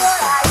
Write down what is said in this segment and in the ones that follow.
what I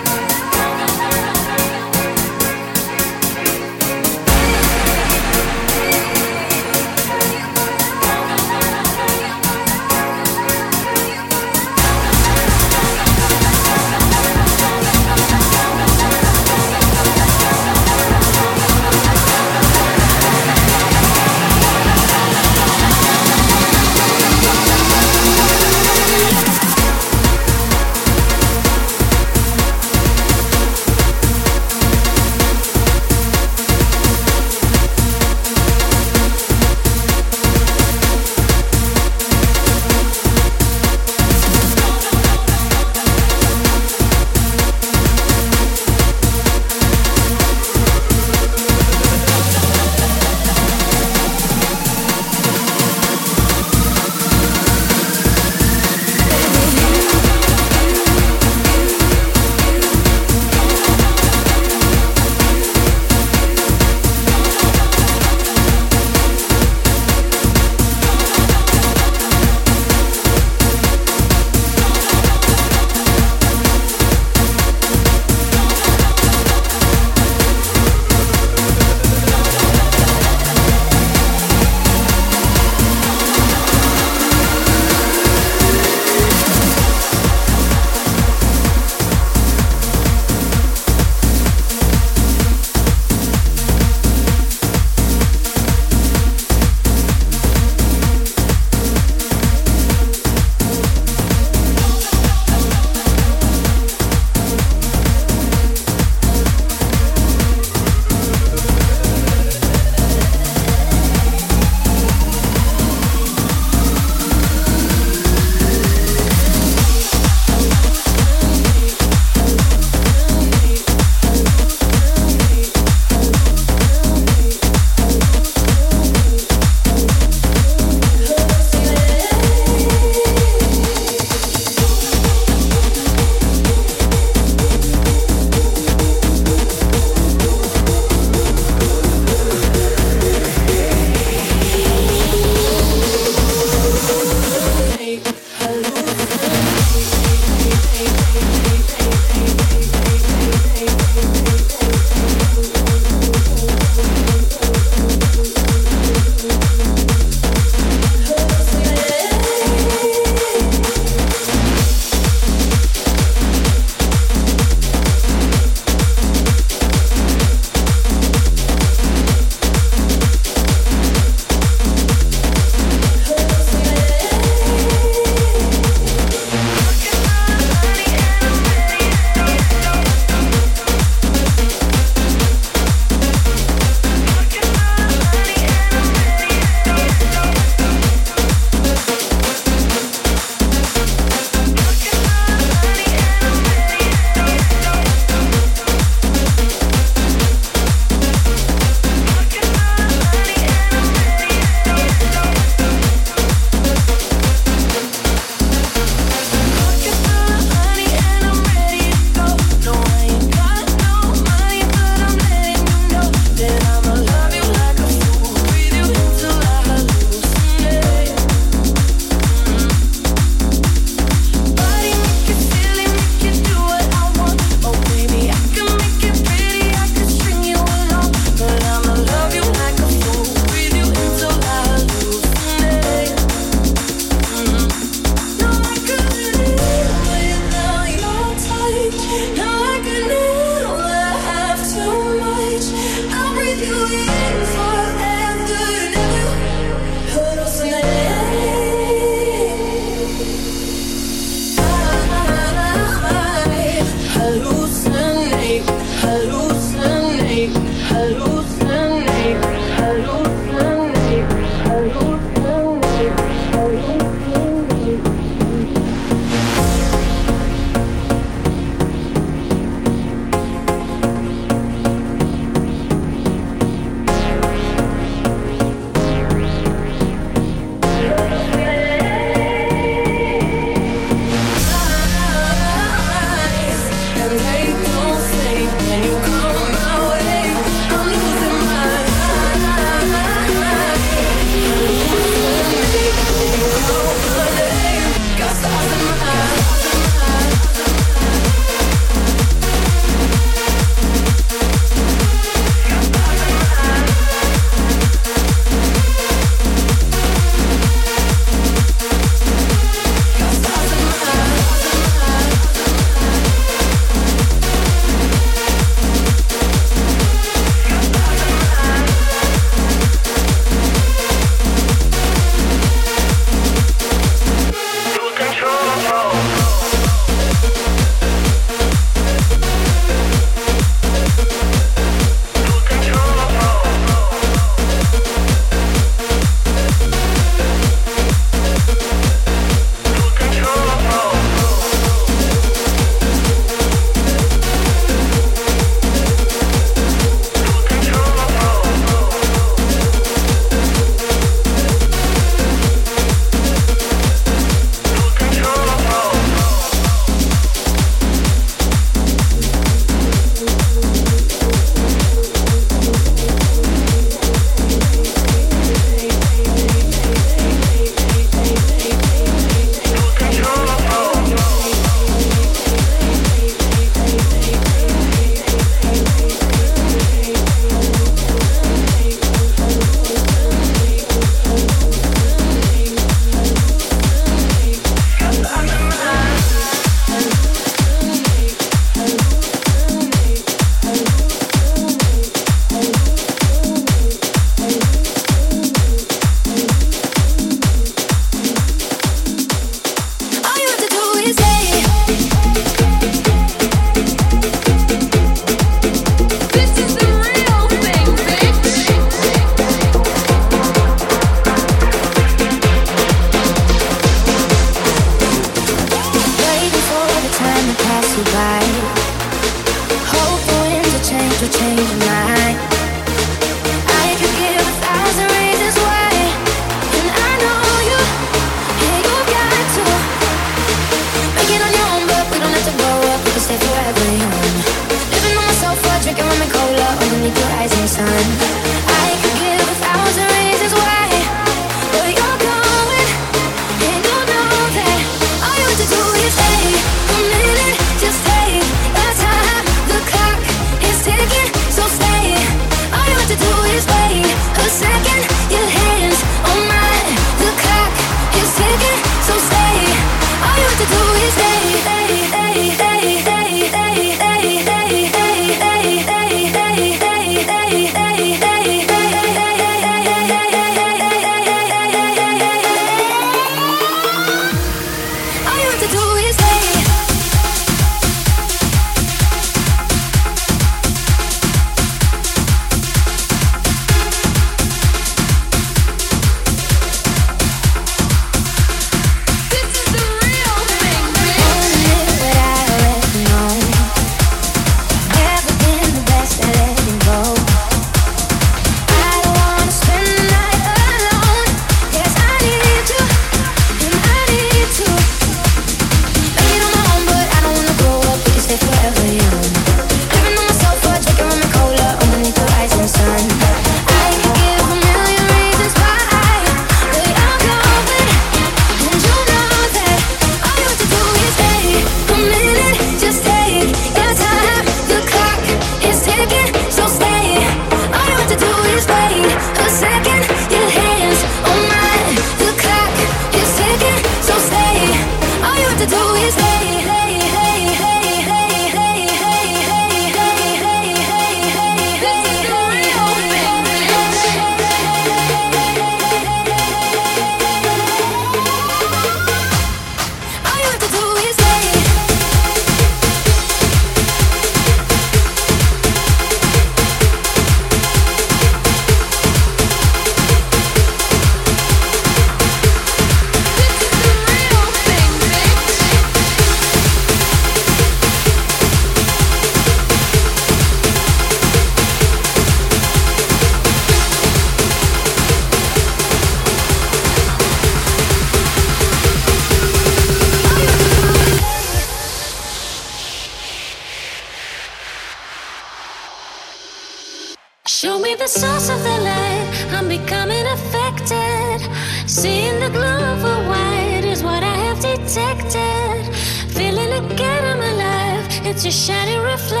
shining reflection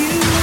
you.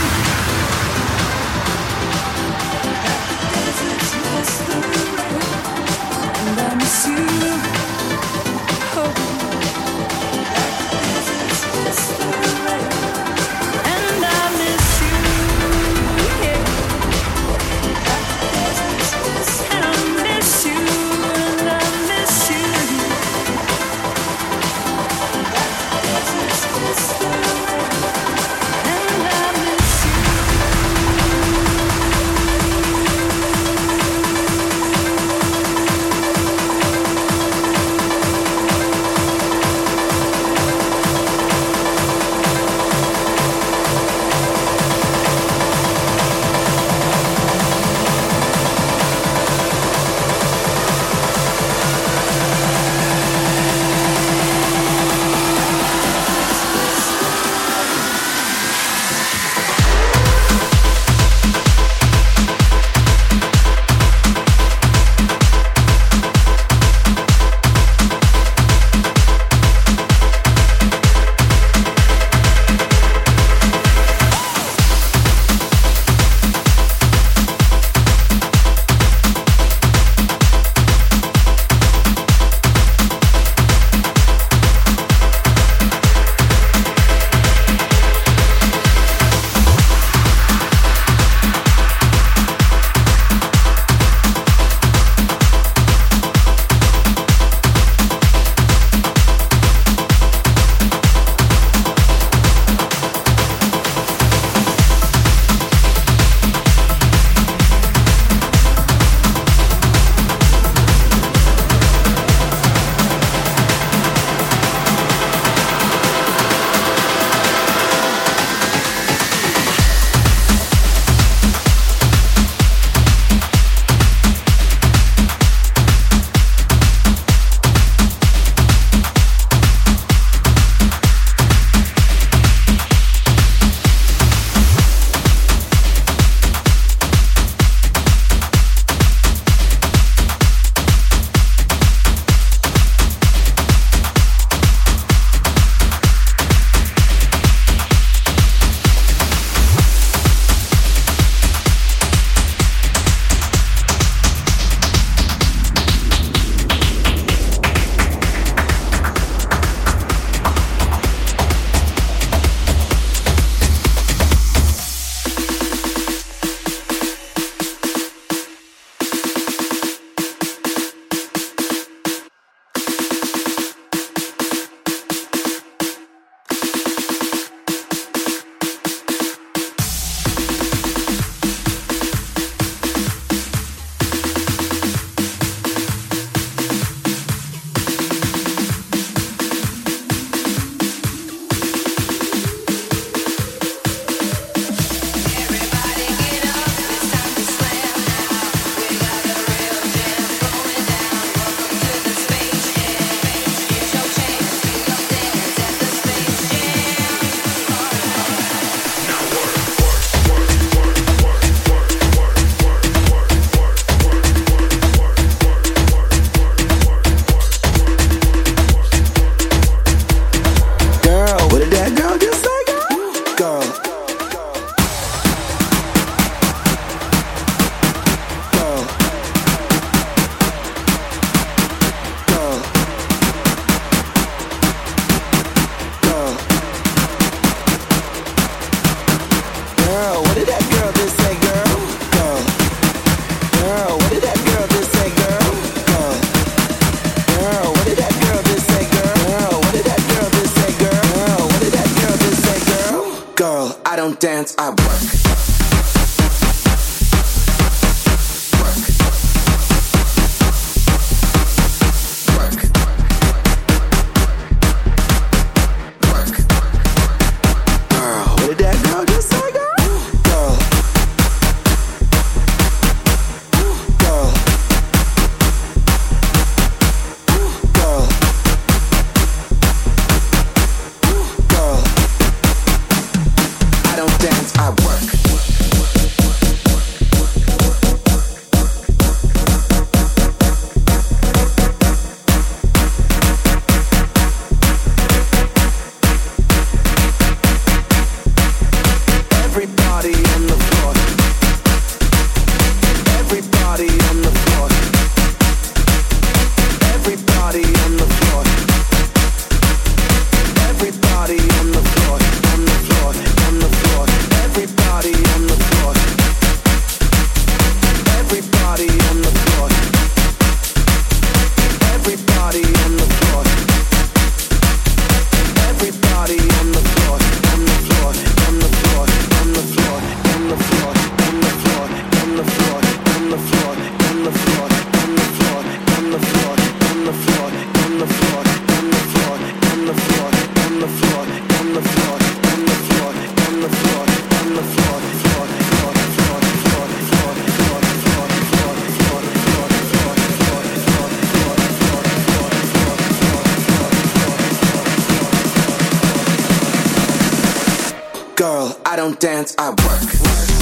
Shablam for me,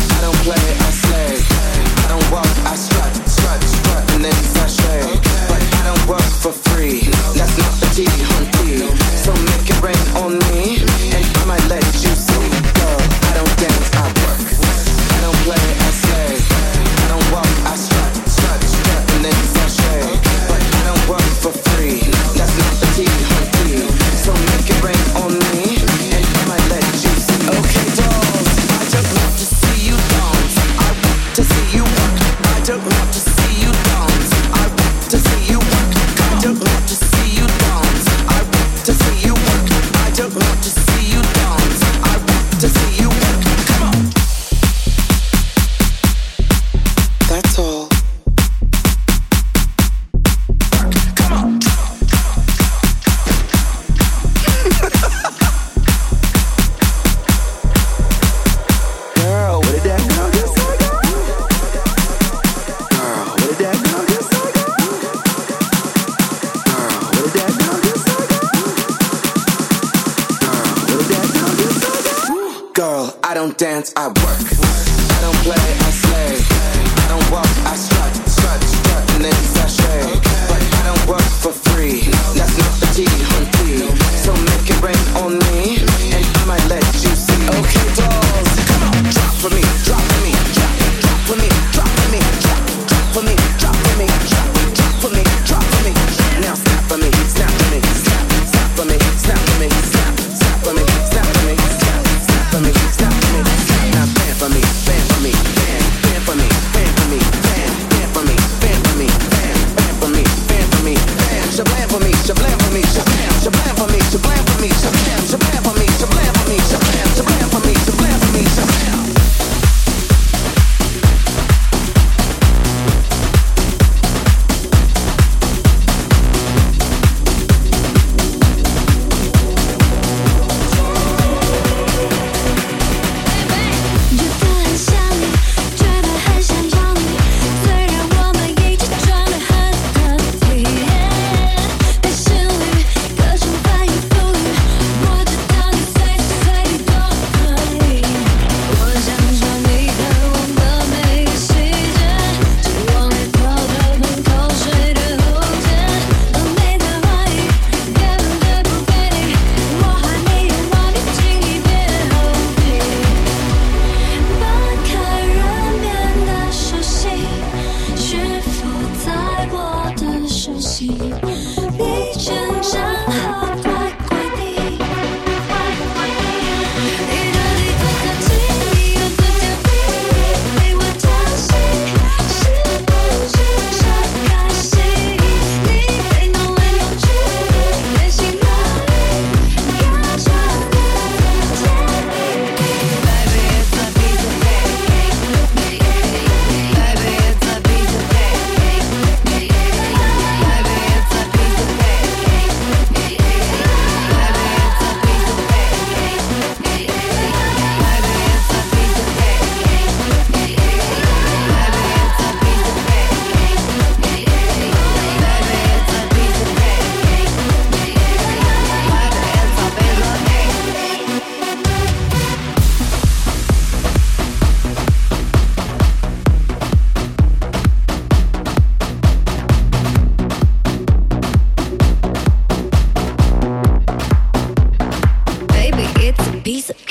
shablam for me, shablam.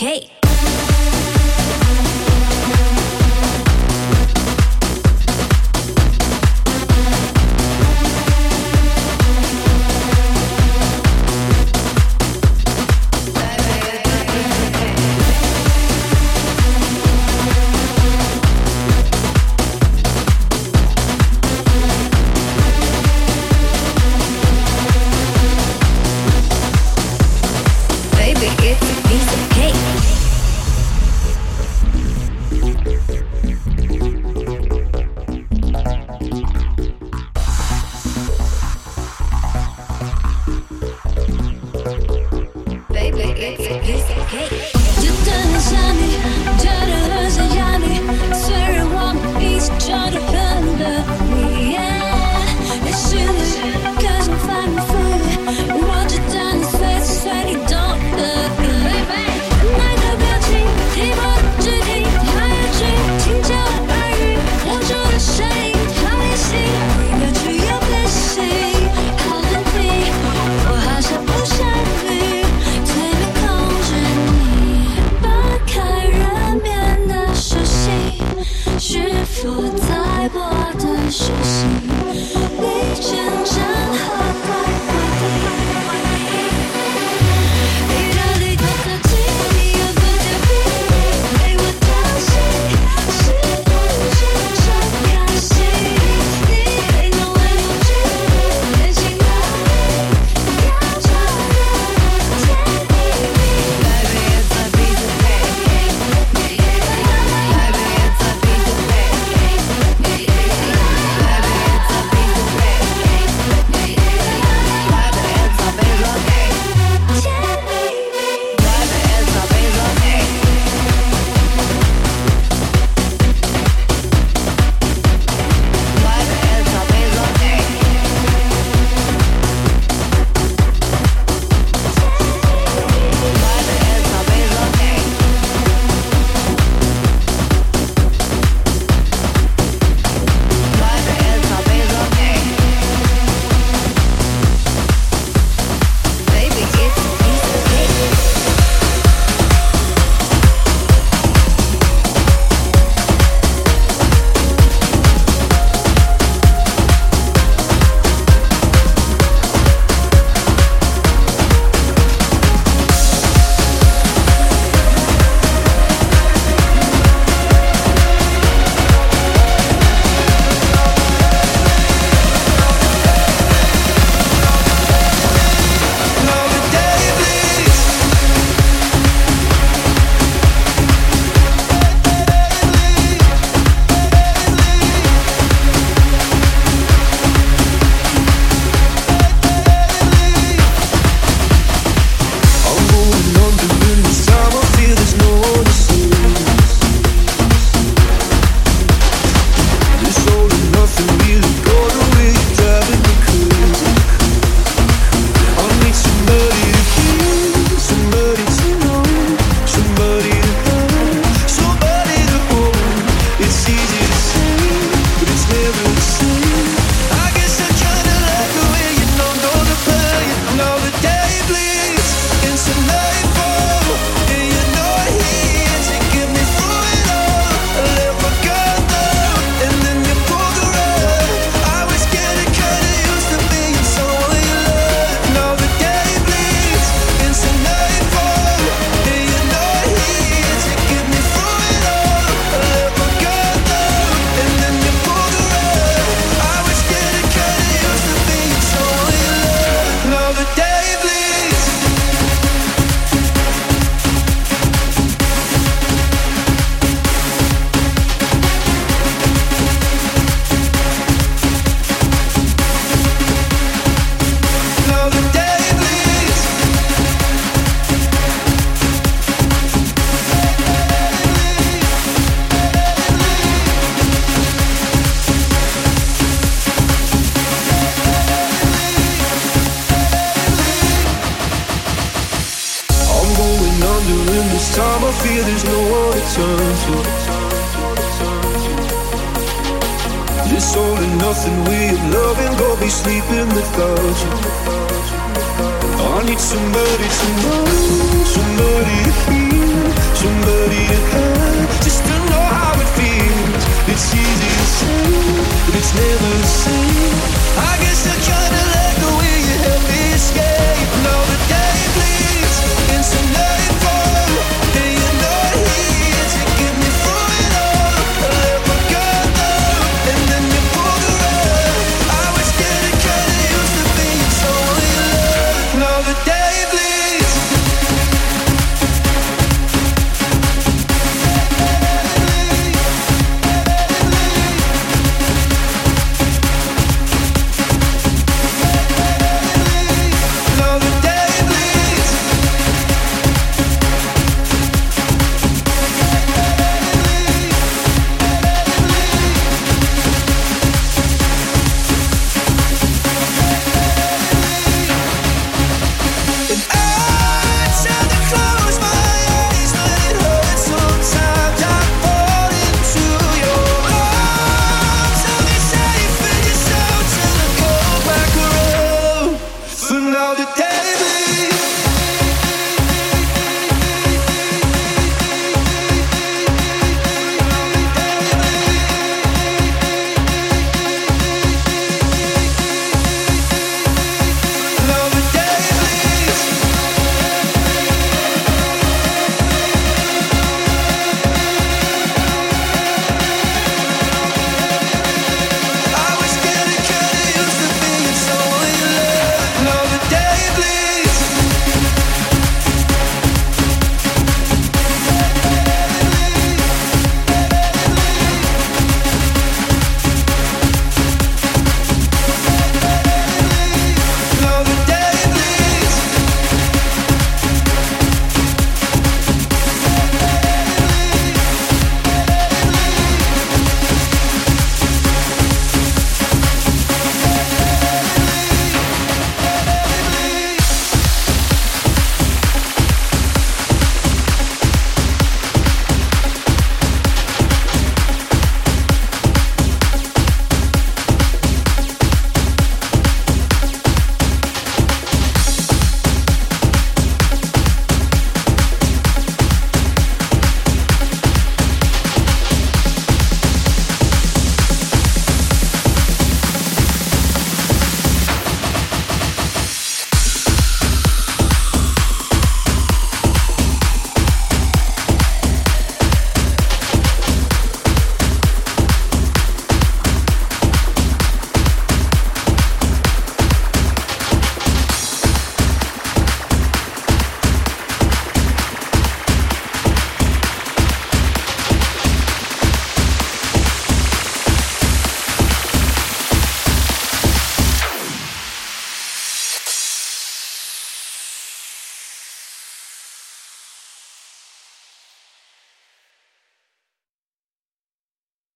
Okay.